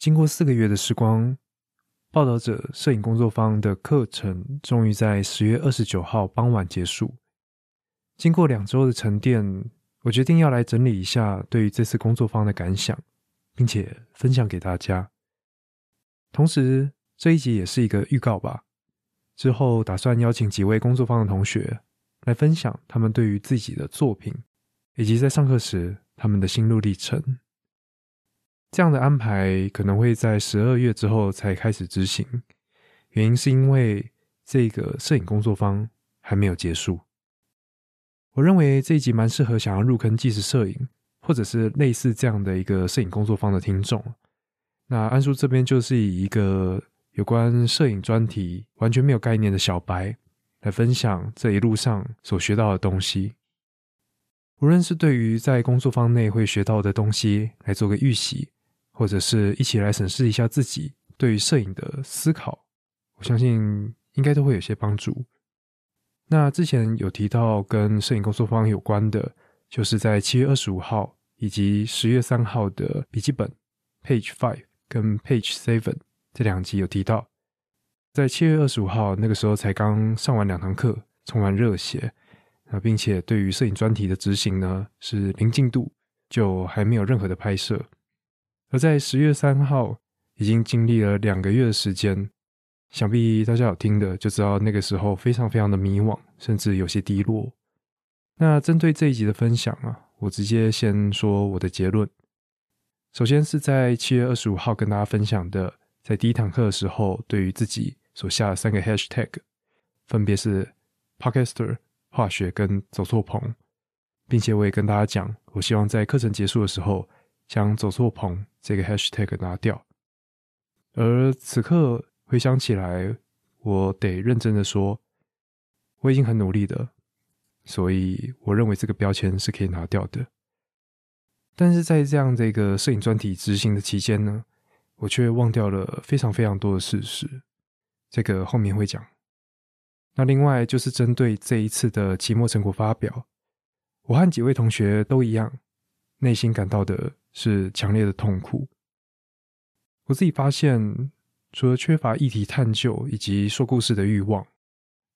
经过四个月的时光，报道者摄影工作坊的课程终于在十月二十九号傍晚结束。经过两周的沉淀，我决定要来整理一下对于这次工作坊的感想，并且分享给大家。同时，这一集也是一个预告吧。之后打算邀请几位工作坊的同学来分享他们对于自己的作品，以及在上课时他们的心路历程。这样的安排可能会在十二月之后才开始执行，原因是因为这个摄影工作坊还没有结束。我认为这一集蛮适合想要入坑纪实摄影，或者是类似这样的一个摄影工作坊的听众。那安叔这边就是以一个有关摄影专题完全没有概念的小白来分享这一路上所学到的东西。无论是对于在工作坊内会学到的东西来做个预习。或者是一起来审视一下自己对于摄影的思考，我相信应该都会有些帮助。那之前有提到跟摄影工作坊有关的，就是在七月二十五号以及十月三号的笔记本 Page Five 跟 Page Seven 这两集有提到，在七月二十五号那个时候才刚上完两堂课，充满热血啊，并且对于摄影专题的执行呢是零进度，就还没有任何的拍摄。而在十月三号，已经经历了两个月的时间，想必大家有听的就知道，那个时候非常非常的迷惘，甚至有些低落。那针对这一集的分享啊，我直接先说我的结论。首先是在七月二十五号跟大家分享的，在第一堂课的时候，对于自己所下的三个 hashtag，分别是 podcaster、化学跟走错棚，并且我也跟大家讲，我希望在课程结束的时候。将走错棚这个 hashtag 拿掉，而此刻回想起来，我得认真的说，我已经很努力的，所以我认为这个标签是可以拿掉的。但是在这样的一个摄影专题执行的期间呢，我却忘掉了非常非常多的事实，这个后面会讲。那另外就是针对这一次的期末成果发表，我和几位同学都一样，内心感到的。是强烈的痛苦。我自己发现，除了缺乏议题探究以及说故事的欲望，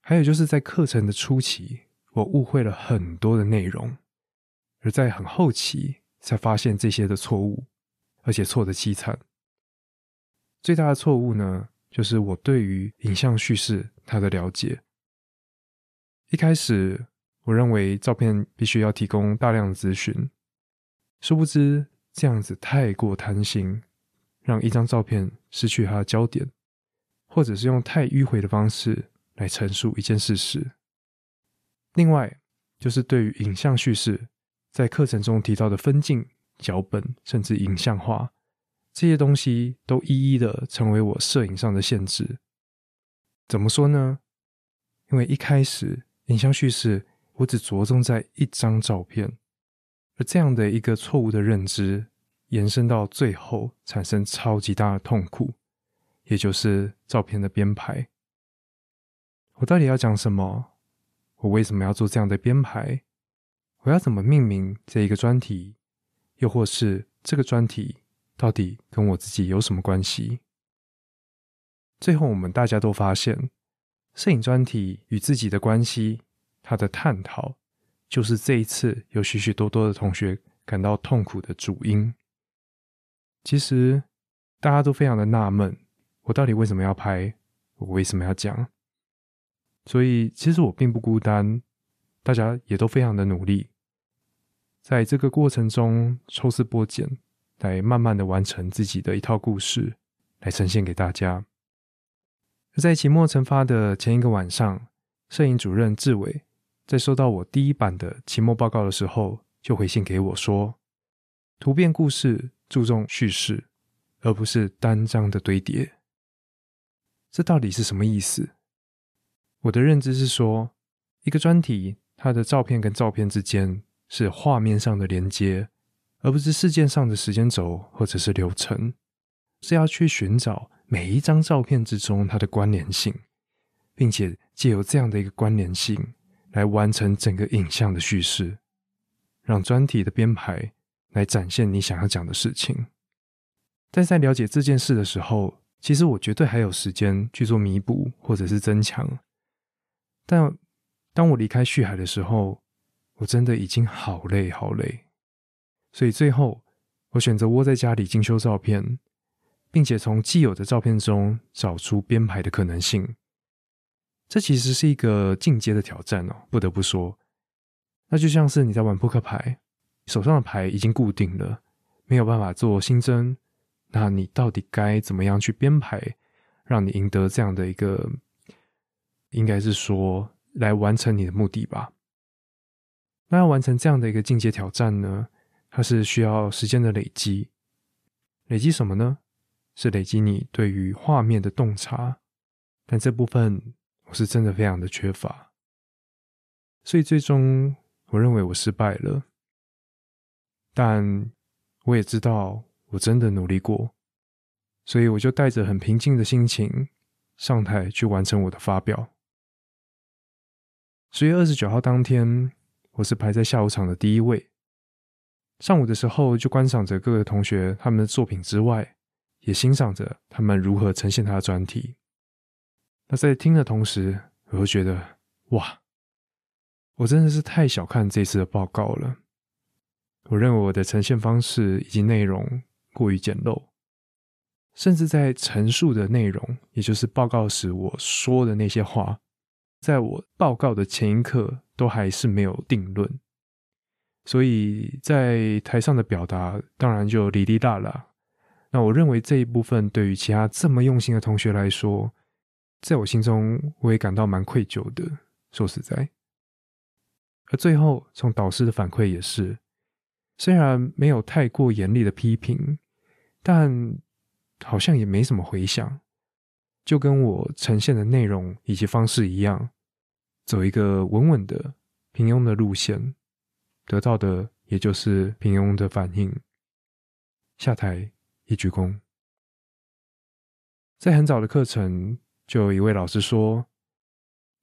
还有就是在课程的初期，我误会了很多的内容，而在很后期才发现这些的错误，而且错的凄惨。最大的错误呢，就是我对于影像叙事它的了解。一开始，我认为照片必须要提供大量的资讯，殊不知。这样子太过贪心，让一张照片失去它的焦点，或者是用太迂回的方式来陈述一件事实。另外，就是对于影像叙事，在课程中提到的分镜、脚本，甚至影像化这些东西，都一一的成为我摄影上的限制。怎么说呢？因为一开始影像叙事，我只着重在一张照片。而这样的一个错误的认知，延伸到最后产生超级大的痛苦，也就是照片的编排。我到底要讲什么？我为什么要做这样的编排？我要怎么命名这一个专题？又或是这个专题到底跟我自己有什么关系？最后，我们大家都发现，摄影专题与自己的关系，它的探讨。就是这一次有许许多多的同学感到痛苦的主因。其实大家都非常的纳闷，我到底为什么要拍？我为什么要讲？所以其实我并不孤单，大家也都非常的努力，在这个过程中抽丝剥茧，来慢慢的完成自己的一套故事，来呈现给大家。在期末成发的前一个晚上，摄影主任志伟。在收到我第一版的期末报告的时候，就回信给我说：“图片故事注重叙事，而不是单张的堆叠。”这到底是什么意思？我的认知是说，一个专题它的照片跟照片之间是画面上的连接，而不是事件上的时间轴或者是流程，是要去寻找每一张照片之中它的关联性，并且借由这样的一个关联性。来完成整个影像的叙事，让专题的编排来展现你想要讲的事情。但在了解这件事的时候，其实我绝对还有时间去做弥补或者是增强。但当我离开旭海的时候，我真的已经好累好累，所以最后我选择窝在家里精修照片，并且从既有的照片中找出编排的可能性。这其实是一个进阶的挑战哦，不得不说，那就像是你在玩扑克牌，手上的牌已经固定了，没有办法做新增，那你到底该怎么样去编排，让你赢得这样的一个，应该是说来完成你的目的吧？那要完成这样的一个进阶挑战呢，它是需要时间的累积，累积什么呢？是累积你对于画面的洞察，但这部分。我是真的非常的缺乏，所以最终我认为我失败了。但我也知道我真的努力过，所以我就带着很平静的心情上台去完成我的发表。十月二十九号当天，我是排在下午场的第一位。上午的时候就观赏着各个同学他们的作品之外，也欣赏着他们如何呈现他的专题。那在听的同时，我会觉得哇，我真的是太小看这次的报告了。我认为我的呈现方式以及内容过于简陋，甚至在陈述的内容，也就是报告时我说的那些话，在我报告的前一刻都还是没有定论，所以在台上的表达当然就哩哩啦啦。那我认为这一部分对于其他这么用心的同学来说，在我心中，我也感到蛮愧疚的。说实在，而最后从导师的反馈也是，虽然没有太过严厉的批评，但好像也没什么回响，就跟我呈现的内容以及方式一样，走一个稳稳的平庸的路线，得到的也就是平庸的反应。下台一鞠躬，在很早的课程。就有一位老师说：“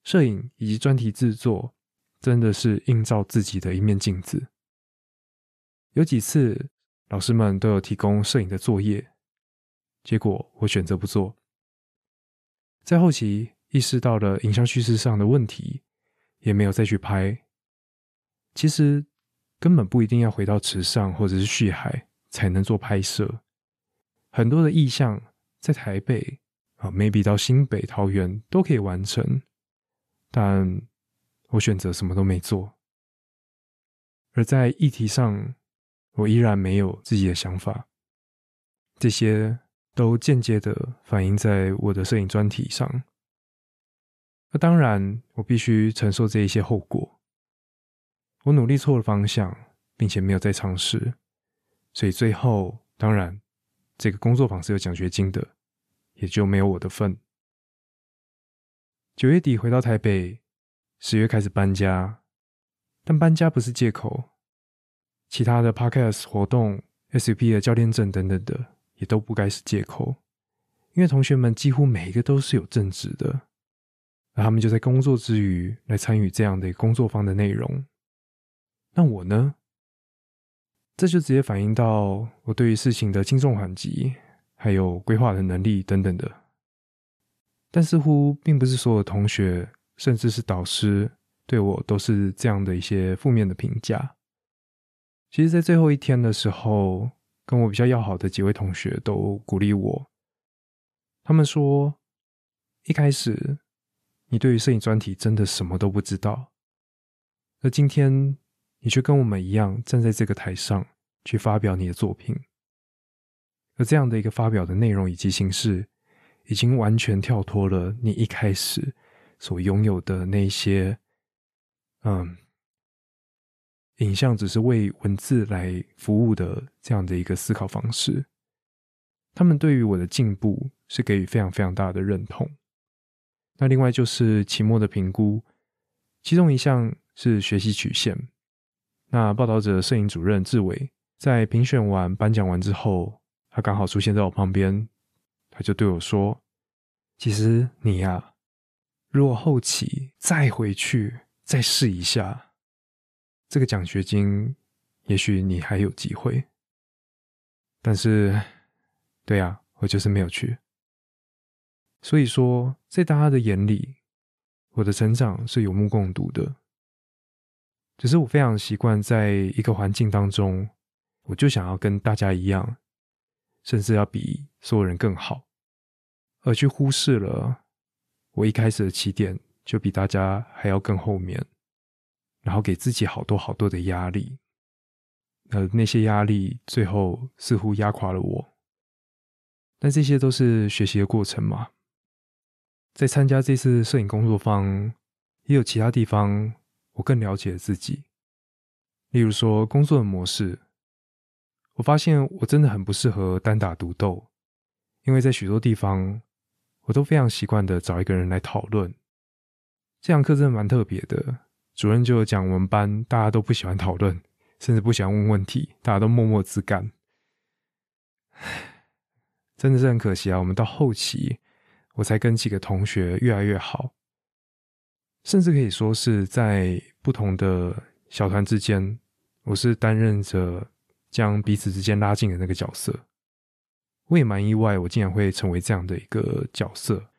摄影以及专题制作真的是映照自己的一面镜子。”有几次老师们都有提供摄影的作业，结果我选择不做。在后期意识到了影像叙事上的问题，也没有再去拍。其实根本不一定要回到池上或者是旭海才能做拍摄，很多的意象在台北。啊，maybe 到新北、桃园都可以完成，但我选择什么都没做。而在议题上，我依然没有自己的想法，这些都间接的反映在我的摄影专题上。那当然，我必须承受这一些后果。我努力错了方向，并且没有再尝试，所以最后，当然，这个工作坊是有奖学金的。也就没有我的份。九月底回到台北，十月开始搬家，但搬家不是借口。其他的 podcast 活动、SUP 的教练证等等的，也都不该是借口。因为同学们几乎每一个都是有正职的，而他们就在工作之余来参与这样的工作坊的内容。那我呢？这就直接反映到我对于事情的轻重缓急。还有规划的能力等等的，但似乎并不是所有同学，甚至是导师对我都是这样的一些负面的评价。其实，在最后一天的时候，跟我比较要好的几位同学都鼓励我，他们说：“一开始你对于摄影专题真的什么都不知道，而今天你却跟我们一样站在这个台上去发表你的作品。”这样的一个发表的内容以及形式，已经完全跳脱了你一开始所拥有的那些，嗯，影像只是为文字来服务的这样的一个思考方式。他们对于我的进步是给予非常非常大的认同。那另外就是期末的评估，其中一项是学习曲线。那报道者摄影主任志伟在评选完颁奖完之后。他刚好出现在我旁边，他就对我说：“其实你呀，如果后期再回去再试一下，这个奖学金，也许你还有机会。但是对呀，我就是没有去。所以说，在大家的眼里，我的成长是有目共睹的。只是我非常习惯在一个环境当中，我就想要跟大家一样，甚至要比所有人更好，而去忽视了我一开始的起点就比大家还要更后面，然后给自己好多好多的压力。呃，那些压力最后似乎压垮了我，但这些都是学习的过程嘛。在参加这次摄影工作坊，也有其他地方我更了解自己。例如说工作的模式，我发现我真的很不适合单打独斗，因为在许多地方我都非常习惯的找一个人来讨论。这堂课真的蛮特别的，主任就讲我们班大家都不喜欢讨论。甚至不喜欢问问题，大家都默默自干，真的是很可惜啊！我们到后期，我才跟几个同学越来越好，甚至可以说是在不同的小团之间，我是担任着将彼此之间拉近的那个角色。我也蛮意外，我竟然会成为这样的一个角色。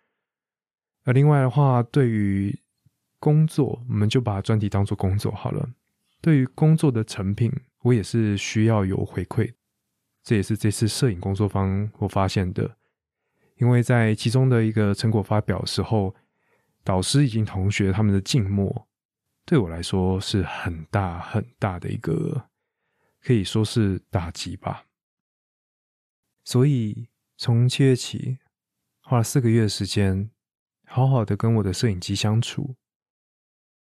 而另外的话，对于工作，我们就把专题当做工作好了。对于工作的成品，我也是需要有回馈，这也是这次摄影工作坊我发现的。因为在其中的一个成果发表时候，导师以及同学他们的静默，对我来说是很大很大的一个，可以说是打击吧。所以从七月起，花了四个月的时间，好好的跟我的摄影机相处，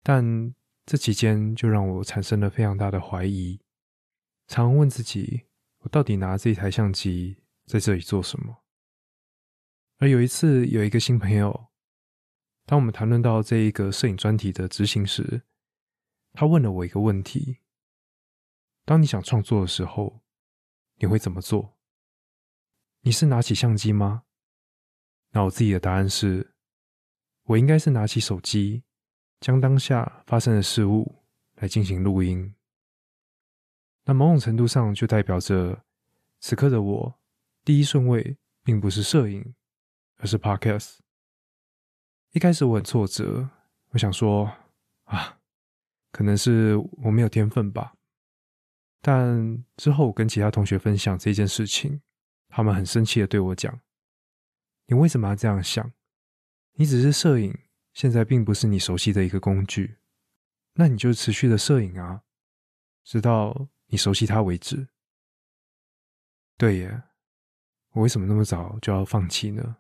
但。这期间就让我产生了非常大的怀疑，常问自己：我到底拿这一台相机在这里做什么？而有一次，有一个新朋友，当我们谈论到这一个摄影专题的执行时，他问了我一个问题：当你想创作的时候，你会怎么做？你是拿起相机吗？那我自己的答案是：我应该是拿起手机。将当下发生的事物来进行录音，那某种程度上就代表着此刻的我第一顺位并不是摄影，而是 podcast。一开始我很挫折，我想说啊，可能是我没有天分吧。但之后我跟其他同学分享这件事情，他们很生气的对我讲：“你为什么要这样想？你只是摄影。”现在并不是你熟悉的一个工具，那你就持续的摄影啊，直到你熟悉它为止。对耶，我为什么那么早就要放弃呢？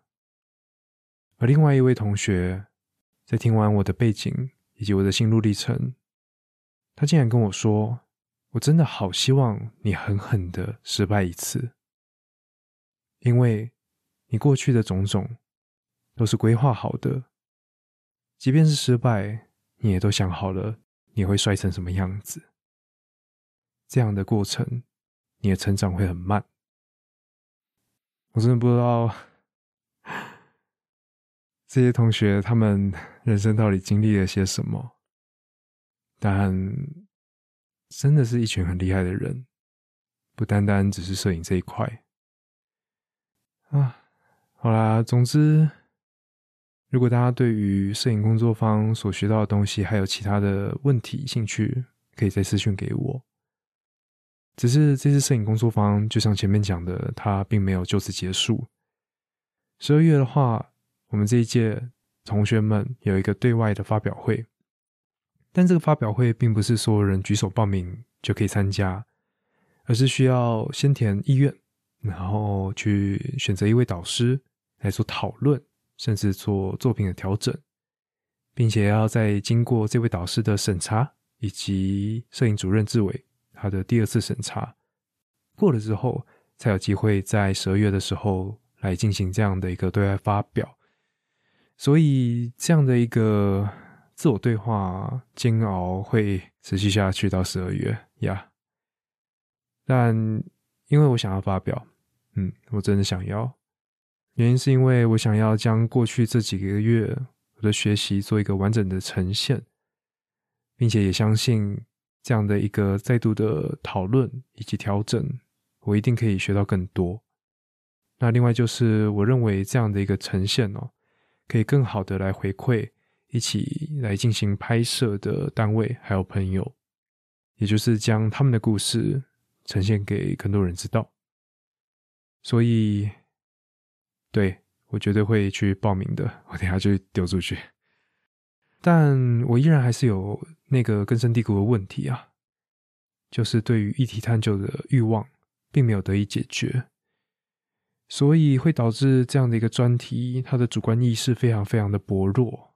而另外一位同学在听完我的背景以及我的心路历程，他竟然跟我说：“我真的好希望你狠狠的失败一次，因为你过去的种种都是规划好的。”即便是失败，你也都想好了你会摔成什么样子。这样的过程，你的成长会很慢。我真的不知道这些同学他们人生到底经历了些什么，但真的是一群很厉害的人，不单单只是摄影这一块。啊，好啦，总之。如果大家对于摄影工作坊所学到的东西还有其他的问题兴趣，可以再私讯给我。只是这次摄影工作坊，就像前面讲的，它并没有就此结束。十二月的话，我们这一届同学们有一个对外的发表会，但这个发表会并不是所有人举手报名就可以参加，而是需要先填意愿，然后去选择一位导师来做讨论。甚至做作品的调整，并且要在经过这位导师的审查，以及摄影主任志伟他的第二次审查过了之后，才有机会在十二月的时候来进行这样的一个对外发表。所以，这样的一个自我对话煎熬会持续下去到十二月呀。但因为我想要发表，嗯，我真的想要。原因是因为我想要将过去这几个月我的学习做一个完整的呈现，并且也相信这样的一个再度的讨论以及调整，我一定可以学到更多。那另外就是我认为这样的一个呈现哦，可以更好的来回馈一起来进行拍摄的单位还有朋友，也就是将他们的故事呈现给更多人知道。所以，对我绝对会去报名的，我等下就丢出去。但我依然还是有那个根深蒂固的问题啊，就是对于议题探究的欲望并没有得以解决，所以会导致这样的一个专题，它的主观意识非常非常的薄弱。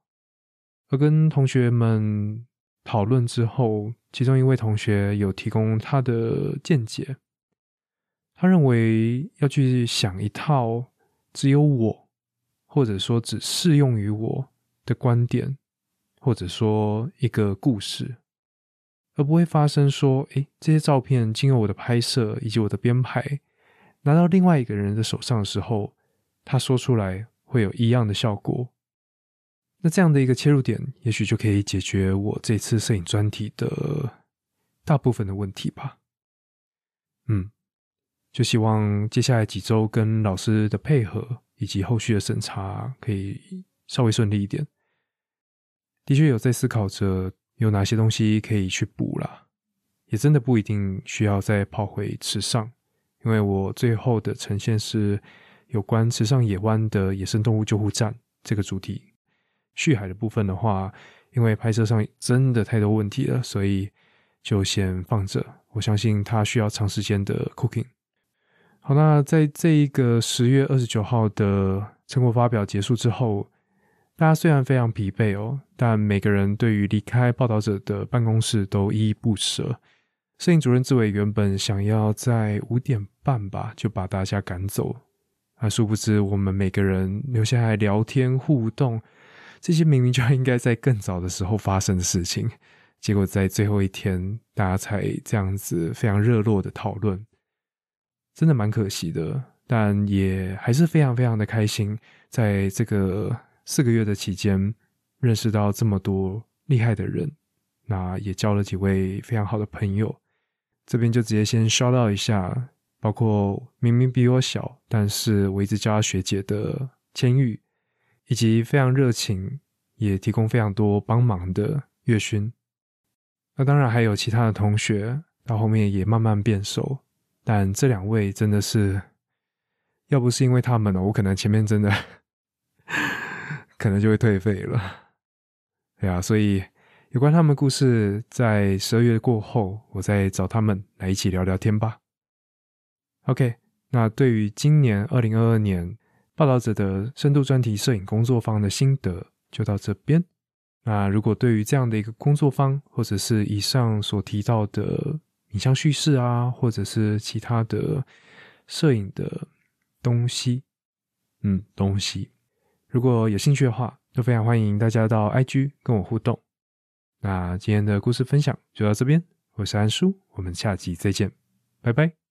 而跟同学们讨论之后，其中一位同学有提供他的见解，他认为要去想一套只有我，或者说只适用于我的观点。或者说一个故事，而不会发生说，诶，这些照片经过我的拍摄以及我的编排，拿到另外一个人的手上的时候，他说出来会有一样的效果。那这样的一个切入点，也许就可以解决我这次摄影专题的大部分的问题吧。嗯，就希望接下来几周跟老师的配合以及后续的审查，可以稍微顺利一点。的确有在思考着有哪些东西可以去补啦，也真的不一定需要再跑回池上，因为我最后的呈现是有关池上野湾的野生动物救护站这个主题。续海的部分的话，因为拍摄上真的太多问题了，所以就先放着。我相信它需要长时间的 cooking。好，那在这一个十月二十九号的成果发表结束之后。大家虽然非常疲惫哦，但每个人对于离开报道者的办公室都依依不舍。摄影主任志伟原本想要在五点半吧就把大家赶走，啊，殊不知我们每个人留下来聊天互动，这些明明就应该在更早的时候发生的事情，结果在最后一天大家才这样子非常热络的讨论，真的蛮可惜的，但也还是非常非常的开心，在这个。四个月的期间，认识到这么多厉害的人，那也交了几位非常好的朋友。这边就直接先 shout out 一下，包括明明比我小，但是我一直叫她学姐的千玉，以及非常热情，也提供非常多帮忙的月勋。那当然还有其他的同学，到后面也慢慢变熟。但这两位真的是，要不是因为他们呢，我可能前面真的。可能就会退费了，对啊，所以有关他们故事，在十二月过后，我再找他们来一起聊聊天吧。OK，那对于今年二零二二年报道者的深度专题摄影工作坊的心得，就到这边。那如果对于这样的一个工作坊，或者是以上所提到的影像叙事啊，或者是其他的摄影的东西，嗯，东西。如果有兴趣的话，都非常欢迎大家到 IG 跟我互动。那今天的故事分享就到这边，我是安叔，我们下集再见，拜拜。